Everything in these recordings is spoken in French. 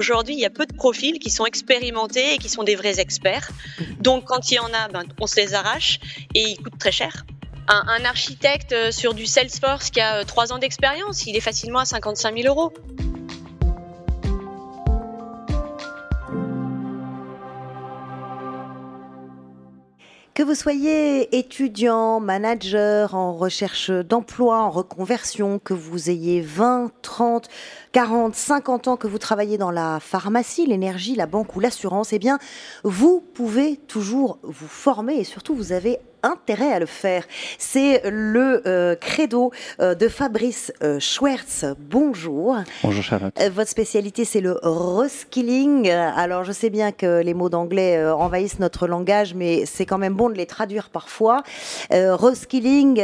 Aujourd'hui, il y a peu de profils qui sont expérimentés et qui sont des vrais experts. Donc, quand il y en a, ben, on se les arrache et ils coûtent très cher. Un, un architecte euh, sur du Salesforce qui a 3 ans d'expérience, il est facilement à 55 000 euros. Que vous soyez étudiant, manager, en recherche d'emploi, en reconversion, que vous ayez 20, 30, 40, 50 ans, que vous travaillez dans la pharmacie, l'énergie, la banque ou l'assurance, eh bien, vous pouvez toujours vous former et surtout vous avez intérêt à le faire. C'est le euh, credo euh, de Fabrice euh, Schwertz. Bonjour. Bonjour Charlotte. votre spécialité, c'est le reskilling. Alors, je sais bien que les mots d'anglais envahissent notre langage, mais c'est quand même bon de les traduire parfois. reskilling,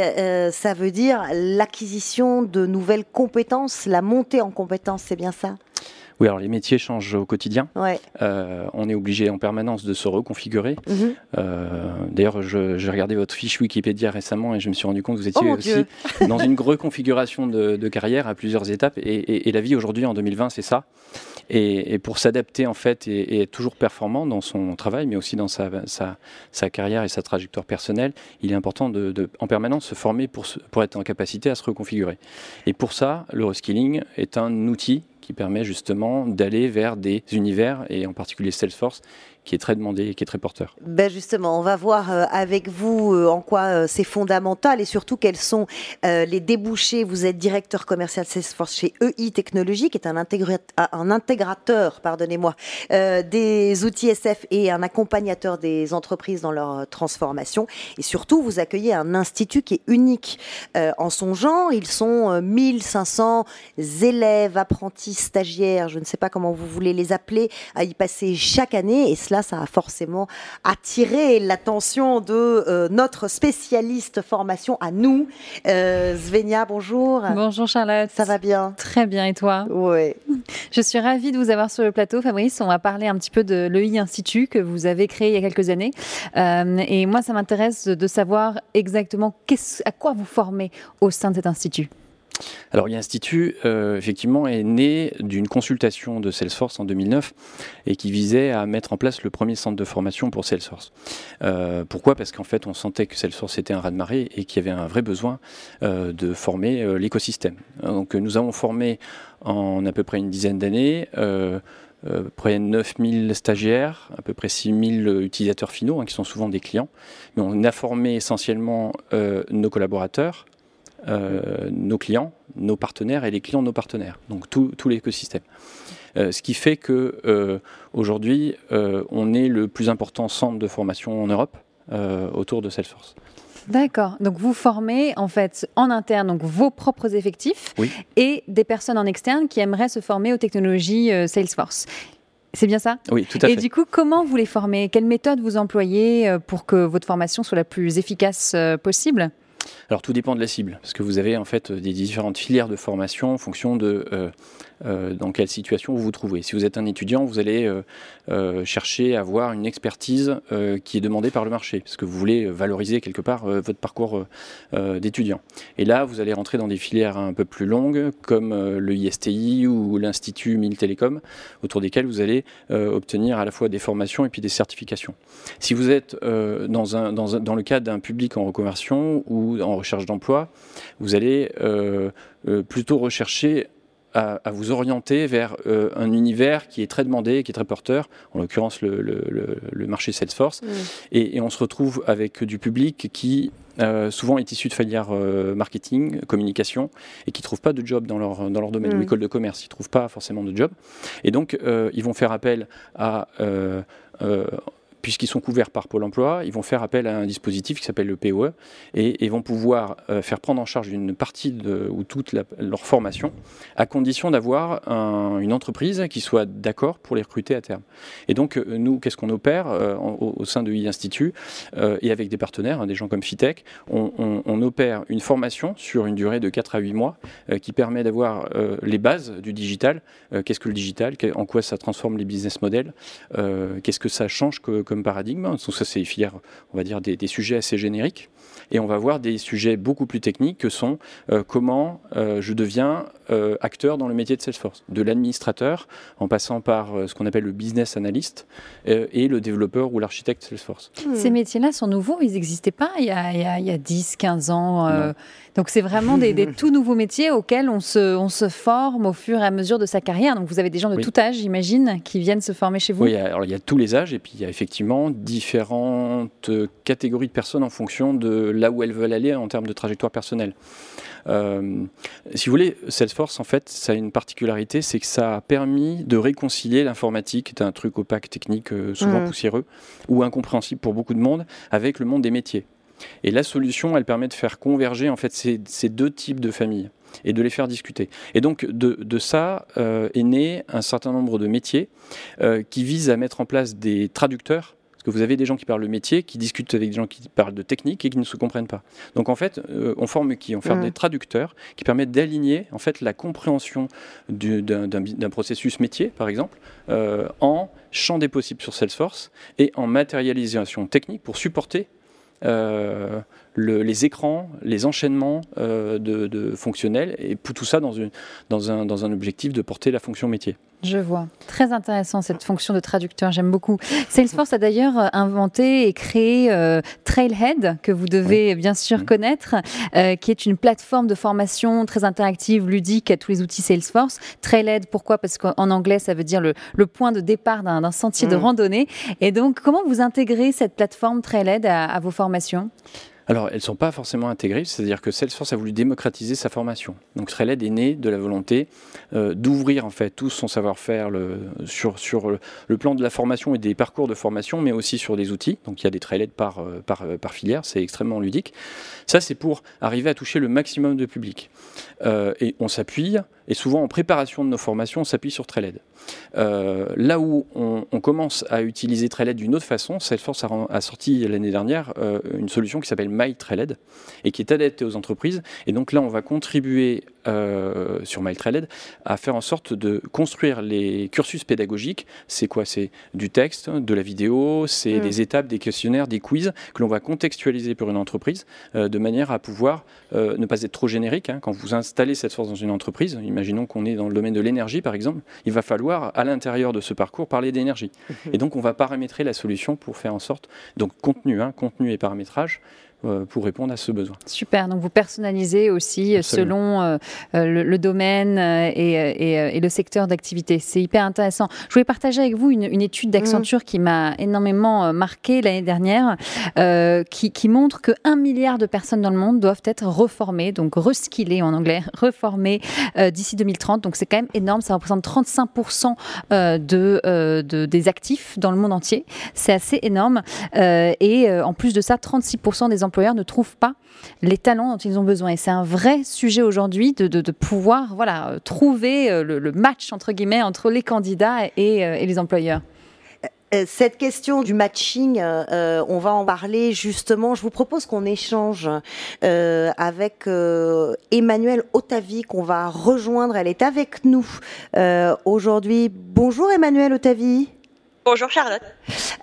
ça veut dire l'acquisition de nouvelles compétences, la montée en compétences, c'est bien ça? Oui, alors les métiers changent au quotidien. Ouais. Euh, on est obligé en permanence de se reconfigurer. Mhm. Euh, D'ailleurs, j'ai regardé votre fiche Wikipédia récemment et je me suis rendu compte que vous Oh étiez mon aussi dans une reconfiguration de, de carrière à plusieurs étapes. Et, et- et la vie aujourd'hui, en 2020, c'est ça. Et, et pour s'adapter en fait et, et être toujours performant dans son travail, mais aussi dans sa, sa, sa carrière et sa trajectoire personnelle, il est important de, de en permanence se former pour, se- pour être en capacité à se reconfigurer. Et pour ça, le reskilling est un outil qui permet justement d'aller vers des univers, et en particulier Salesforce, qui est très demandé et qui est très porteur. Ben justement, on va voir euh, avec vous euh, en quoi euh, c'est fondamental et surtout quels sont les débouchés. Vous êtes directeur commercial Salesforce chez EI Technologies, qui est un, un intégrateur, pardonnez-moi, des outils SF et un accompagnateur des entreprises dans leur transformation. Et surtout, vous accueillez un institut qui est unique en son genre. Ils sont euh, 1500 élèves, apprentis, stagiaires, je ne sais pas comment vous voulez les appeler, à y passer chaque année. Et cela, ça a forcément attiré l'attention de euh, notre spécialiste formation à nous. Euh, Svenia, bonjour. Bonjour Charlotte. Ça va bien? Très bien et toi? Oui. Je suis ravie de vous avoir sur le plateau Fabrice. On va parler un petit peu de l'EI Institut que vous avez créé il y a quelques années. Euh, et moi ça m'intéresse de savoir exactement à quoi vous formez au sein de cet institut? Alors, l'Institut, euh, effectivement, est né d'une consultation de Salesforce en 2009 et qui visait à mettre en place le premier centre de formation pour Salesforce. Euh, pourquoi? Parce qu'en fait, on sentait que Salesforce était un raz-de-marée et qu'il y avait un vrai besoin euh, de former euh, l'écosystème. Donc, nous avons formé en à peu près une dizaine d'années. Euh, euh, près de 9000 stagiaires, à peu près 6000 utilisateurs finaux, hein, qui sont souvent des clients. Mais on a formé essentiellement nos collaborateurs, euh, nos clients, nos partenaires et les clients de nos partenaires, donc tout, tout l'écosystème. Euh, ce qui fait que euh, aujourd'hui, euh, on est le plus important centre de formation en Europe autour de Salesforce. D'accord. Donc vous formez en fait en interne donc vos propres effectifs Oui. et des personnes en externe qui aimeraient se former aux technologies Salesforce. C'est bien ça? Oui, tout à Et fait. du coup, comment vous les formez? Quelle méthode vous employez pour que votre formation soit la plus efficace possible? Alors tout dépend de la cible, parce que vous avez en fait des différentes filières de formation en fonction de euh, dans quelle situation vous vous trouvez. Si vous êtes un étudiant, vous allez euh, euh, chercher à avoir une expertise euh, qui est demandée par le marché, parce que vous voulez valoriser quelque part euh, votre parcours euh, euh, d'étudiant. Et là, vous allez rentrer dans des filières un peu plus longues, comme euh, le ISTI ou l'Institut Mille Télécom, autour desquels vous allez euh, obtenir à la fois des formations et puis des certifications. Si vous êtes euh, dans, le cadre d'un public en reconversion ou en recherche d'emploi, vous allez euh, euh, plutôt rechercher à, à vous orienter vers euh, un univers qui est très demandé, qui est très porteur, en l'occurrence le, le- le- le marché Salesforce. Et, et on se retrouve avec du public qui euh, souvent est issu de filières euh, marketing, communication, et qui ne trouvent pas de job dans leur, dans leur domaine, Mm. ou école de commerce, ils ne trouvent pas forcément de job. Et donc, ils vont faire appel à... euh, Puisqu'ils sont couverts par Pôle emploi, ils vont faire appel à un dispositif qui s'appelle le POE et, vont pouvoir euh, faire prendre en charge une partie ou toute leur formation à condition d'avoir un- une entreprise qui soit d'accord pour les recruter à terme. Et donc, euh, nous, qu'est-ce qu'on opère euh, au, sein de I-Institut euh, et avec des partenaires, hein, des gens comme Fitech, on, opère une formation sur une durée de 4 à 8 mois qui permet d'avoir les bases du digital. Qu'est-ce que le digital? En quoi ça transforme les business models? Qu'est-ce que ça change que- comme paradigme Donc ça, c'est on va dire, des sujets assez génériques. Et on va voir des sujets beaucoup plus techniques que sont comment je deviens acteur dans le métier de Salesforce, de l'administrateur en passant par ce qu'on appelle le business analyst et le développeur ou l'architecte Salesforce. Ces métiers-là sont nouveaux, ils n'existaient pas il y a, il y a, 10, 15 ans. donc c'est vraiment des, des, tout nouveaux métiers auxquels on se, on se forme au fur et à mesure de sa carrière. Donc vous avez des gens de tout âge, j'imagine, qui viennent se former chez vous Oui, alors il y a tous les âges et puis il y a effectivement différentes catégories de personnes en fonction de là où elles veulent aller en termes de trajectoire personnelle. Euh, si vous voulez, Salesforce, en fait, ça a une particularité, c'est que ça a permis de réconcilier l'informatique, qui est un truc opaque, technique, euh, souvent mmh. poussiéreux, ou incompréhensible pour beaucoup de monde, avec le monde des métiers. Et la solution, elle permet de faire converger en fait ces, ces deux types de familles et de les faire discuter. Et donc de, de ça euh, est né un certain nombre de métiers qui visent à mettre en place des traducteurs que vous avez des gens qui parlent de métier, qui discutent avec des gens qui parlent de technique et qui ne se comprennent pas. Donc en fait, euh, on forme qui? On forme mmh. des traducteurs qui permettent d'aligner en fait la compréhension d'un processus métier, par exemple, en champ des possibles sur Salesforce et en matérialisation technique pour supporter euh, les écrans, les enchaînements euh, de, fonctionnels, et tout ça dans, une, dans, un, dans un objectif de porter la fonction métier. Je vois. Très intéressant cette fonction de traducteur, j'aime beaucoup. Salesforce a d'ailleurs euh, inventé et créé Trailhead, que vous devez bien sûr connaître, qui est une plateforme de formation très interactive, ludique à tous les outils Salesforce. Trailhead, pourquoi? Parce qu'en anglais, ça veut dire le, le point de départ d'un sentier de mm. randonnée. Et donc, comment vous intégrez cette plateforme Trailhead à, à vos formations? Alors, elles ne sont pas forcément intégrées, c'est-à-dire que Salesforce a voulu démocratiser sa formation. Donc, Trailhead est né de la volonté euh, d'ouvrir en fait tout son savoir-faire sur, le, plan de la formation et des parcours de formation, mais aussi sur des outils. Donc, il y a des Trailhead par, euh, euh, par filière, c'est extrêmement ludique. Ça, c'est pour arriver à toucher le maximum de public. et on s'appuie, et souvent en préparation de nos formations, on s'appuie sur Trailhead. là où on, commence à utiliser Trailhead d'une autre façon, Salesforce a, a sorti l'année dernière une solution qui s'appelle MyTrailhead et qui est adapté aux entreprises. Et donc là, on va contribuer euh, sur MyTrailhead à faire en sorte de construire les cursus pédagogiques. C'est quoi? C'est du texte, de la vidéo, c'est mm. des étapes, des questionnaires, des quiz que l'on va contextualiser pour une entreprise euh, de manière à pouvoir euh, ne pas être trop générique. Hein. Quand vous installez cette force dans une entreprise, imaginons qu'on est dans le domaine de l'énergie par exemple, il va falloir à l'intérieur de ce parcours parler d'énergie. Et donc on va paramétrer la solution pour faire en sorte, donc contenu, hein, contenu et paramétrage, pour répondre à ce besoin. Super, donc vous personnalisez aussi selon euh, euh, le, domaine et, le secteur d'activité. C'est hyper intéressant. Je voulais partager avec vous une, étude d'Accenture mm. qui m'a énormément marqué l'année dernière, qui, qui, montre que 1 milliard de personnes dans le monde doivent être reformées, donc reskillées en anglais, reformées d'ici 2030. Donc c'est quand même énorme, ça représente 35% de, de, des actifs dans le monde entier. C'est assez énorme. et en plus de ça, 36% des employeurs ne trouvent pas les talents dont ils ont besoin. Et c'est un vrai sujet aujourd'hui de, pouvoir voilà, trouver euh, le, match, entre guillemets, entre les candidats et, euh, les employeurs. Euh, cette question du matching, on va en parler justement. Je vous propose qu'on échange avec Emmanuel Otavi, qu'on va rejoindre. Elle est avec nous aujourd'hui. Bonjour Emmanuel Otavi. Bonjour Charlotte.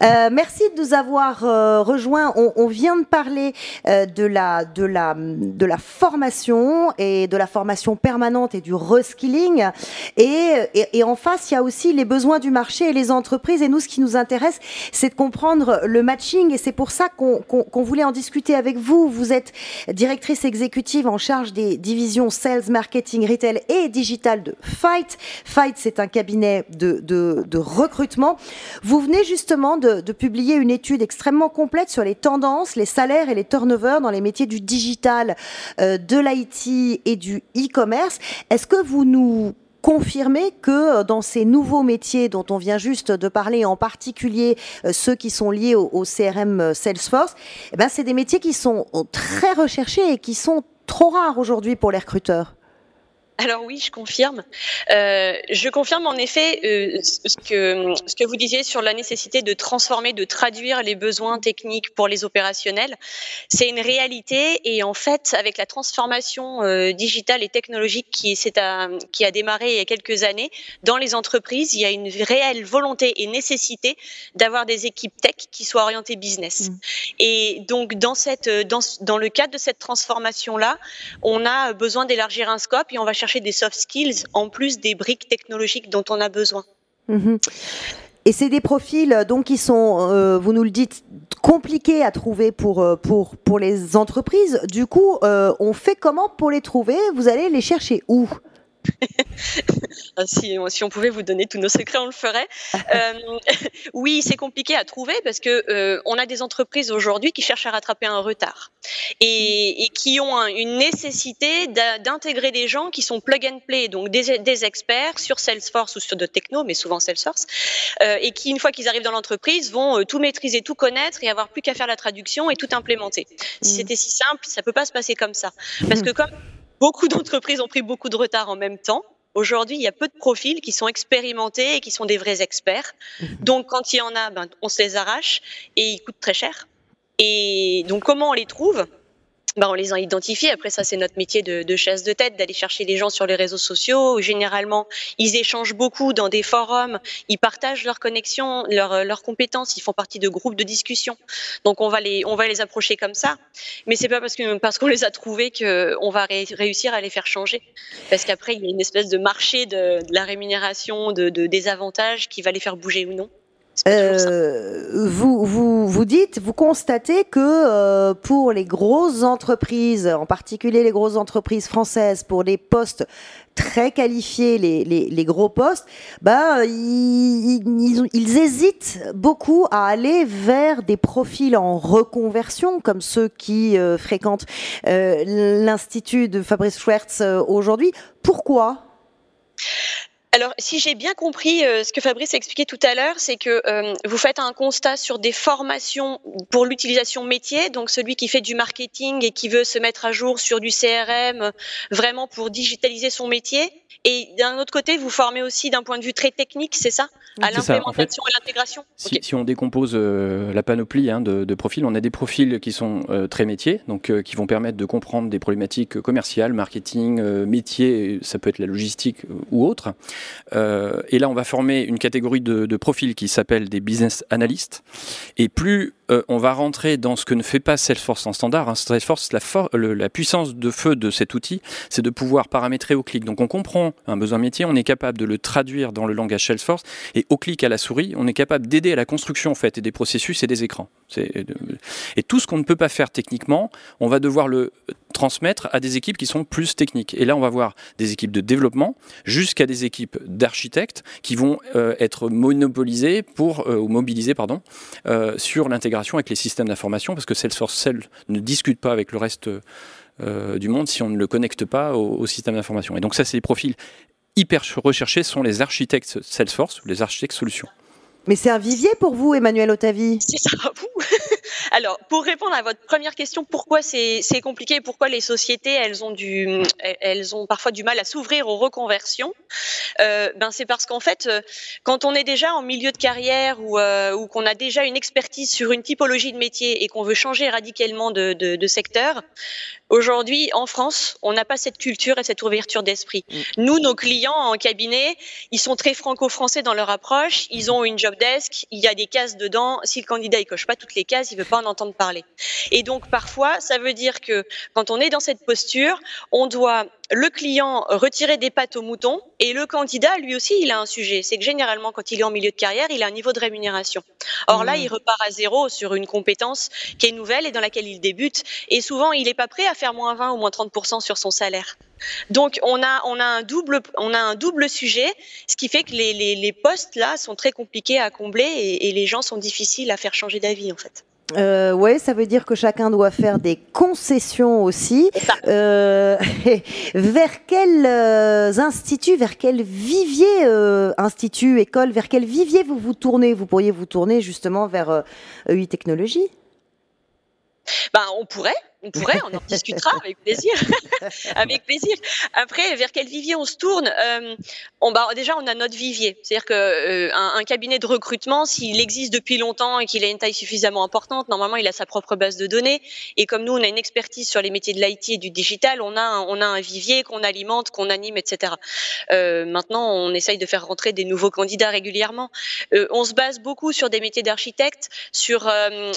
Euh, merci de nous avoir euh, rejoints. On, vient de parler euh, de, la, de, la, de la formation et de la formation permanente et du reskilling. Et, et, en face, il y a aussi les besoins du marché et les entreprises. Et nous, ce qui nous intéresse, c'est de comprendre le matching. Et c'est pour ça qu'on voulait en discuter avec vous. Vous êtes directrice exécutive en charge des divisions Sales, Marketing, Retail et Digital de Fight. Fight, c'est un cabinet de, de, de recrutement. Vous venez justement de, publier une étude extrêmement complète sur les tendances, les salaires et les turnovers dans les métiers du digital, euh, de l'IT et du e-commerce. Est-ce que vous nous confirmez que euh, dans ces nouveaux métiers dont on vient juste de parler, en particulier euh, ceux qui sont liés au, CRM Salesforce, eh ben c'est des métiers qui sont très recherchés et qui sont trop rares aujourd'hui pour les recruteurs? Alors oui, je confirme. Euh, je confirme en effet euh, ce, que, ce que vous disiez sur la nécessité de transformer, de traduire les besoins techniques pour les opérationnels. C'est une réalité et en fait, avec la transformation euh, digitale et technologique qui, à, qui a démarré il y a quelques années dans les entreprises, il y a une réelle volonté et nécessité d'avoir des équipes tech qui soient orientées business. Mmh. Et donc dans, cette, dans, dans le cadre de cette transformation-là, on a besoin d'élargir un scope et on va chercher des soft skills en plus des briques technologiques dont on a besoin. Mhm. Et c'est des profils donc qui sont, euh, vous nous le dites, compliqués à trouver pour, euh, pour, pour les entreprises. Du coup, euh, on fait comment pour les trouver? Vous allez les chercher où? si, si, on pouvait vous donner tous nos secrets, on le ferait. Euh, oui, c'est compliqué à trouver parce que euh, on a des entreprises aujourd'hui qui cherchent à rattraper un retard et, qui ont une nécessité d'intégrer des gens qui sont plug and play, donc des, experts sur Salesforce ou sur de techno, mais souvent Salesforce, euh, et qui une fois qu'ils arrivent dans l'entreprise vont tout maîtriser, tout connaître et avoir plus qu'à faire la traduction et tout implémenter. Si mmh. c'était si simple, ça peut pas se passer comme ça, parce mmh. que comme beaucoup d'entreprises ont pris beaucoup de retard en même temps. Aujourd'hui, il y a peu de profils qui sont expérimentés et qui sont des vrais experts. Mhm. Donc, quand il y en a, ben, on se les arrache et ils coûtent très cher. Et donc, comment on les trouve? Bah, on les a identifiés. Après, ça, c'est notre métier de, de, chasse de tête, d'aller chercher les gens sur les réseaux sociaux. Généralement, ils échangent beaucoup dans des forums, ils partagent leurs connexions, leurs, leurs compétences, ils font partie de groupes de discussion. Donc, on va les, on va les approcher comme ça. Mais c'est pas parce que parce qu'on les a trouvés qu'on va réussir à les faire changer. Parce qu'après, il y a une espèce de marché de, de la rémunération, de, de, des avantages qui va les faire bouger ou non. Euh, vous, vous, vous dites, vous constatez que euh, pour les grosses entreprises, en particulier les grosses entreprises françaises, pour les postes très qualifiés, les, les, les gros postes, bah, ils, ils, ils, hésitent beaucoup à aller vers des profils en reconversion, comme ceux qui euh, fréquentent euh, l'Institut de Fabrice Schwertz euh, aujourd'hui. Pourquoi? Alors, si j'ai bien compris euh, ce que Fabrice a expliqué tout à l'heure, c'est que euh, vous faites un constat sur des formations pour l'utilisation métier, donc celui qui fait du marketing et qui veut se mettre à jour sur du CRM, vraiment pour digitaliser son métier. Et d'un autre côté, vous formez aussi d'un point de vue très technique, c'est ça? À l'implémentation et l'intégration? si, si, on décompose euh, la panoplie hein, de, de, profils, on a des profils qui sont très métiers, donc qui vont permettre de comprendre des problématiques commerciales, marketing, métier, ça peut être la logistique ou autre. Euh, et là, on va former une catégorie de, de profils qui s'appelle des business analysts. Et plus euh, on va rentrer dans ce que ne fait pas Salesforce en standard. Hein. Salesforce, la, puissance de feu de cet outil, c'est de pouvoir paramétrer au clic. Donc on comprend un besoin métier, on est capable de le traduire dans le langage Salesforce, et au clic à la souris, on est capable d'aider à la construction en fait, et des processus et des écrans. Et tout ce qu'on ne peut pas faire techniquement, on va devoir le transmettre à des équipes qui sont plus techniques. Et là, on va voir des équipes de développement jusqu'à des équipes d'architectes qui vont euh, être monopolisées pour, euh, mobilisées euh, sur l'intégration avec les systèmes d'information, parce que Salesforce seul ne discute pas avec le reste du monde si on ne le connecte pas au, système d'information. Et donc ça, c'est des profils hyper recherchés, sont les architectes Salesforce ou les architectes solutions. Mais c'est un vivier pour vous, Emmanuel Otavi C'est ça, vous. Alors, pour répondre à votre première question, pourquoi c'est compliqué Pourquoi les sociétés, elles ont, parfois du mal à s'ouvrir aux reconversions euh, ben C'est parce qu'en fait, euh, quand on est déjà en milieu de carrière ou, euh, ou qu'on a déjà une expertise sur une typologie de métier et qu'on veut changer radicalement de secteur, Aujourd'hui, en France, on n'a pas cette culture et cette ouverture d'esprit. Mm. Nous, nos clients en cabinet, ils sont très franco-français dans leur approche. Ils ont une job desk, il y a des cases dedans. Si le candidat il coche pas toutes les cases, il veut pas en entendre parler. Et donc parfois, ça veut dire que quand on est dans cette posture, on doit le client retirer des pattes au mouton et le candidat, lui aussi, il a un sujet. C'est que généralement, quand il est en milieu de carrière, il a un niveau de rémunération. Or là, mmh. il repart à zéro sur une compétence qui est nouvelle et dans laquelle il débute. Et souvent, il n'est pas prêt à faire moins 20 ou moins 30% sur son salaire. Donc on a, on a, un, double, on a un double sujet, ce qui fait que les, les, les postes là sont très compliqués à combler et, et les gens sont difficiles à faire changer d'avis en fait. Euh, ouais, ça veut dire que chacun doit faire des concessions aussi. Euh, vers quels euh, instituts, vers quel vivier, euh, institut, école, vers quel vivier vous vous tournez? Vous pourriez vous tourner justement vers EI Technologies? Ben, on pourrait, on pourrait, on en discutera avec plaisir. avec plaisir. Après, vers quel vivier on se tourne euh, on, bah, Déjà, on a notre vivier. C'est-à-dire qu'un euh, un cabinet de recrutement, s'il existe depuis longtemps et qu'il a une taille suffisamment importante, normalement, il a sa propre base de données. Et comme nous, on a une expertise sur les métiers de l'IT et du digital, on a un, on a un vivier qu'on alimente, qu'on anime, etc. Euh, maintenant, on essaye de faire rentrer des nouveaux candidats régulièrement. On se base beaucoup sur des métiers d'architecte, sur,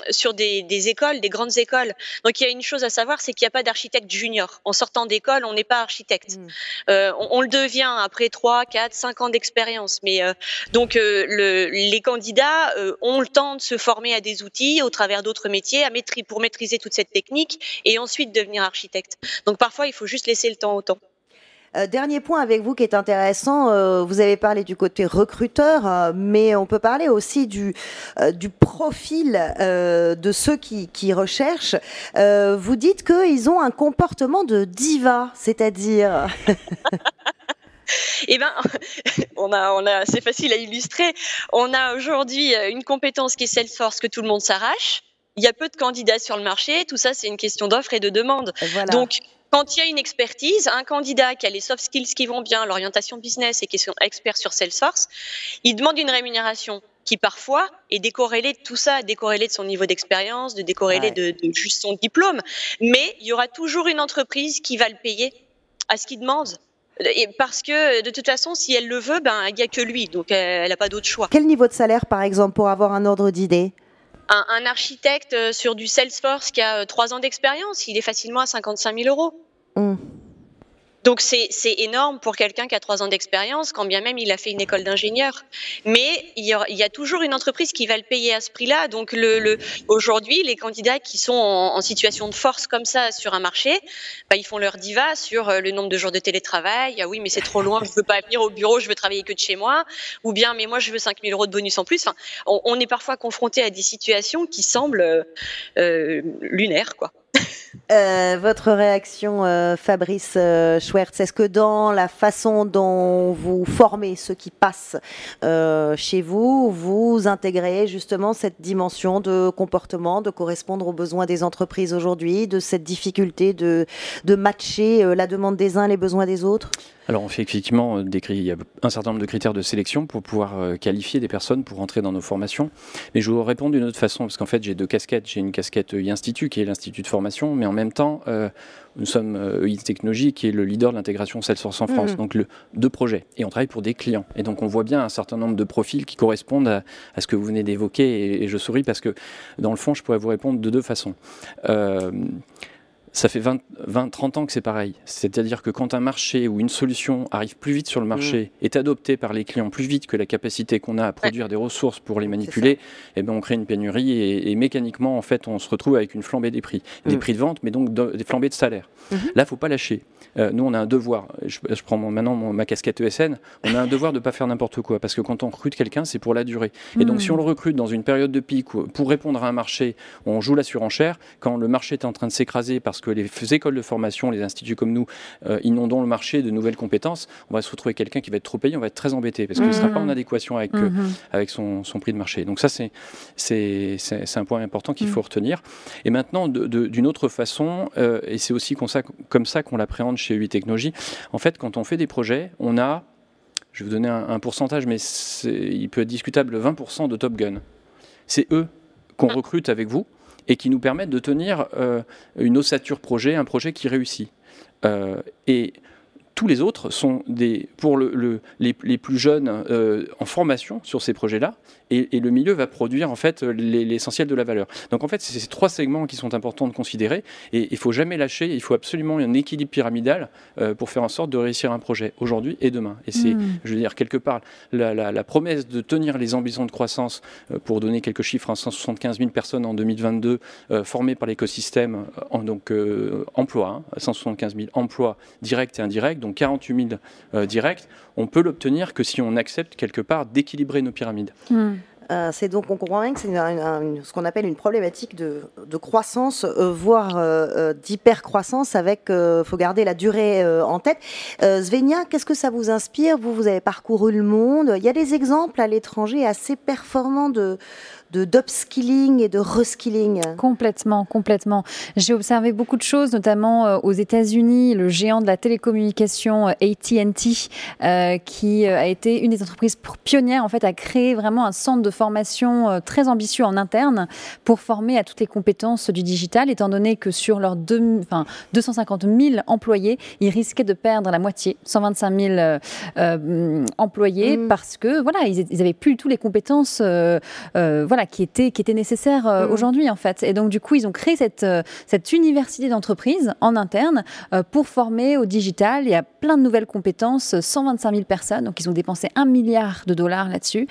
sur des, des écoles, des grandes écoles. Donc, il y a une chose à savoir, c'est qu'il n'y a pas d'architecte junior. En sortant d'école, on n'est pas architecte. Mm. Euh, on, on, le devient après 3, 4, 5 ans d'expérience. Mais euh, donc, euh, le, les candidats ont le temps de se former à des outils au travers d'autres métiers à pour maîtriser toute cette technique et ensuite devenir architecte. Donc, parfois, il faut juste laisser le temps au temps. Euh, dernier point avec vous qui est intéressant, euh, vous avez parlé du côté recruteur, euh, mais on peut parler aussi du, du profil de ceux qui, qui recherchent. vous dites qu'ils ont un comportement de diva, c'est-à-dire... Eh ben, on a, on a, c'est facile à illustrer. On a aujourd'hui une compétence qui est Salesforce que tout le monde s'arrache. Il y a peu de candidats sur le marché. Tout ça, c'est une question d'offre et de demande. Voilà. Donc, quand il y a une expertise, un candidat qui a les soft skills qui vont bien, l'orientation business et qui est expert sur Salesforce, il demande une rémunération qui parfois est décorrélée de tout ça, décorrélée de son niveau d'expérience, de décorrélée ouais. de, de, juste son diplôme. Mais il y aura toujours une entreprise qui va le payer à ce qu'il demande. Et parce que de toute façon, si elle le veut, ben il n'y a que lui, donc elle n'a pas d'autre choix. Quel niveau de salaire, par exemple, pour avoir un ordre d'idée? Un, un, architecte euh, sur du Salesforce qui a euh, trois ans d'expérience, il est facilement à 55 000 euros. Mm. Donc c'est énorme pour quelqu'un qui a trois ans d'expérience, quand bien même il a fait une école d'ingénieur. Mais il y, a, toujours une entreprise qui va le payer à ce prix-là. Donc aujourd'hui, les candidats qui sont en, situation de force comme ça sur un marché, bah, ils font leur diva sur euh, le nombre de jours de télétravail. Ah oui, mais c'est trop loin, je veux pas venir au bureau, je veux travailler que de chez moi. Ou bien, mais moi je veux 5000 euros de bonus en plus. On, est parfois confronté à des situations qui semblent euh, lunaires, quoi. Euh, votre réaction, euh, Fabrice euh, Schwertz, est-ce que dans la façon dont vous formez ceux qui passent euh, chez vous, vous intégrez justement cette dimension de comportement, de correspondre aux besoins des entreprises aujourd'hui, de cette difficulté de, matcher la demande des uns, les besoins des autres? Alors on fait effectivement des il y a un certain nombre de critères de sélection pour pouvoir qualifier des personnes pour entrer dans nos formations. Mais je vous réponds d'une autre façon parce qu'en fait j'ai deux casquettes. J'ai une casquette I-Institut qui est l'institut de formation, en même temps euh, nous sommes euh, EI Technologies qui est le leader de l'intégration Salesforce en France, mmh. donc le, deux projets. Et on travaille pour des clients. Et donc on voit bien un certain nombre de profils qui correspondent à, à ce que vous venez d'évoquer. Et, et, je souris parce que dans le fond je pourrais vous répondre de deux façons. Euh, ça fait 20, 20 30 ans que c'est pareil. C'est-à-dire que quand un marché ou une solution arrive plus vite sur le marché, mmh. est adopté par les clients plus vite que la capacité qu'on a à produire ouais. des ressources pour les manipuler, eh ben on crée une pénurie et, et, mécaniquement, en fait, on se retrouve avec une flambée des prix. Mmh. Des prix de vente, mais donc de, des flambées de salaire. Mmh. Là, faut pas lâcher. Euh, nous, on a un devoir. Je, je prends mon, maintenant mon, ma casquette ESN. On a un devoir de ne pas faire n'importe quoi. Parce que quand on recrute quelqu'un, c'est pour la durée. Et donc, si on le recrute dans une période de pic pour répondre à un marché, on joue la surenchère. Quand le marché est en train de s'écraser parce que les écoles de formation, les instituts comme nous, euh, inondons le marché de nouvelles compétences, on va se retrouver quelqu'un qui va être trop payé, on va être très embêté parce qu'il ne mmh. sera pas en adéquation avec, mmh. euh, avec son, son, prix de marché. Donc ça, c'est un point important qu'il mmh. faut retenir. Et maintenant, d'une autre façon, euh, et c'est aussi comme ça qu'on qu l'appréhende chez UI Technologies, en fait, quand on fait des projets, on a, je vais vous donner un, un pourcentage, mais il peut être discutable, 20% de Top Gun. C'est eux qu'on recrute avec vous et qui nous permettent de tenir euh, une ossature projet, un projet qui réussit. Euh, et tous les autres sont des, pour le, le, les, les, plus jeunes euh, en formation sur ces projets-là, et, et, le milieu va produire en fait l'essentiel de la valeur. Donc en fait, c'est ces trois segments qui sont importants de considérer, et il faut jamais lâcher. Il faut absolument un équilibre pyramidal euh, pour faire en sorte de réussir un projet aujourd'hui et demain. Et c'est, mmh. je veux dire quelque part, la, la, la, promesse de tenir les ambitions de croissance, euh, pour donner quelques chiffres, hein, 175 000 personnes en 2022 euh, formées par l'écosystème, donc emploi, hein, 175 000 emplois directs et indirects donc 48 000 euh, directs, on peut l'obtenir que si on accepte quelque part d'équilibrer nos pyramides. Mmh. Euh, c'est donc, on comprend bien que c'est ce qu'on appelle une problématique de, croissance, euh, voire euh, d'hypercroissance avec, faut garder la durée en tête. Svenia, qu'est-ce que ça vous inspire? Vous, vous avez parcouru le monde. Il y a des exemples à l'étranger assez performants de, d'upskilling et de reskilling Complètement, complètement. J'ai observé beaucoup de choses, notamment euh, aux États-Unis, le géant de la télécommunication euh, AT&T, euh, qui a été une des entreprises pionnières en fait à créer vraiment un centre de formation très ambitieux en interne pour former à toutes les compétences du digital, étant donné que sur leurs deux, enfin, 250 000 employés, ils risquaient de perdre la moitié, 125 000 employés, mmh. parce que voilà, ils, n'avaient plus tous les compétences, voilà qui était qui était nécessaire euh, mm. aujourd'hui en fait. Et donc du coup, ils ont créé cette euh, cette université d'entreprise en interne euh, pour former au digital. Il y a plein de nouvelles compétences, 125 000 personnes. Donc ils ont dépensé un milliard de dollars là-dessus.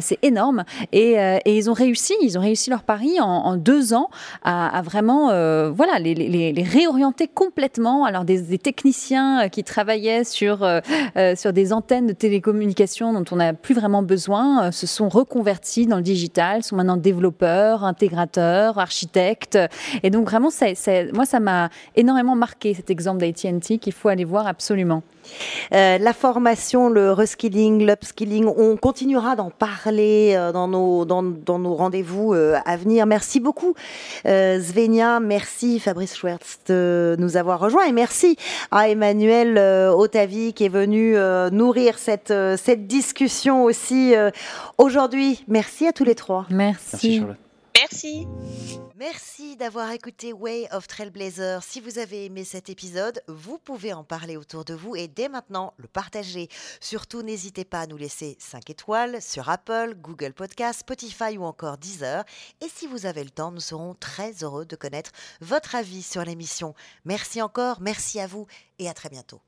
c'est énorme. Et, et, ils ont réussi, ils ont réussi leur pari en, deux ans à, vraiment voilà les, réorienter complètement. Alors des, techniciens qui travaillaient sur sur des antennes de télécommunications dont on n'a plus vraiment besoin se sont reconvertis dans le digital, sont maintenant développeurs, intégrateurs, architectes. Et donc vraiment, moi, ça m'a énormément marqué cet exemple d'AT&T qu'il faut aller voir absolument. Euh, la formation, le reskilling, l'upskilling, on continuera d'en parler euh, dans nos, dans, nos rendez-vous euh, à venir. Merci beaucoup Svenia, merci Fabrice Schwertz de nous avoir rejoints et merci à Emmanuel Otavi qui est venu nourrir cette, cette discussion aussi aujourd'hui. Merci à tous les trois. Merci. Merci. Merci d'avoir écouté Way of Trailblazer. Si vous avez aimé cet épisode, vous pouvez en parler autour de vous et dès maintenant le partager. Surtout, n'hésitez pas à nous laisser 5 étoiles sur Apple, Google Podcast, Spotify ou encore Deezer. Et si vous avez le temps, nous serons très heureux de connaître votre avis sur l'émission. Merci encore, merci à vous et à très bientôt.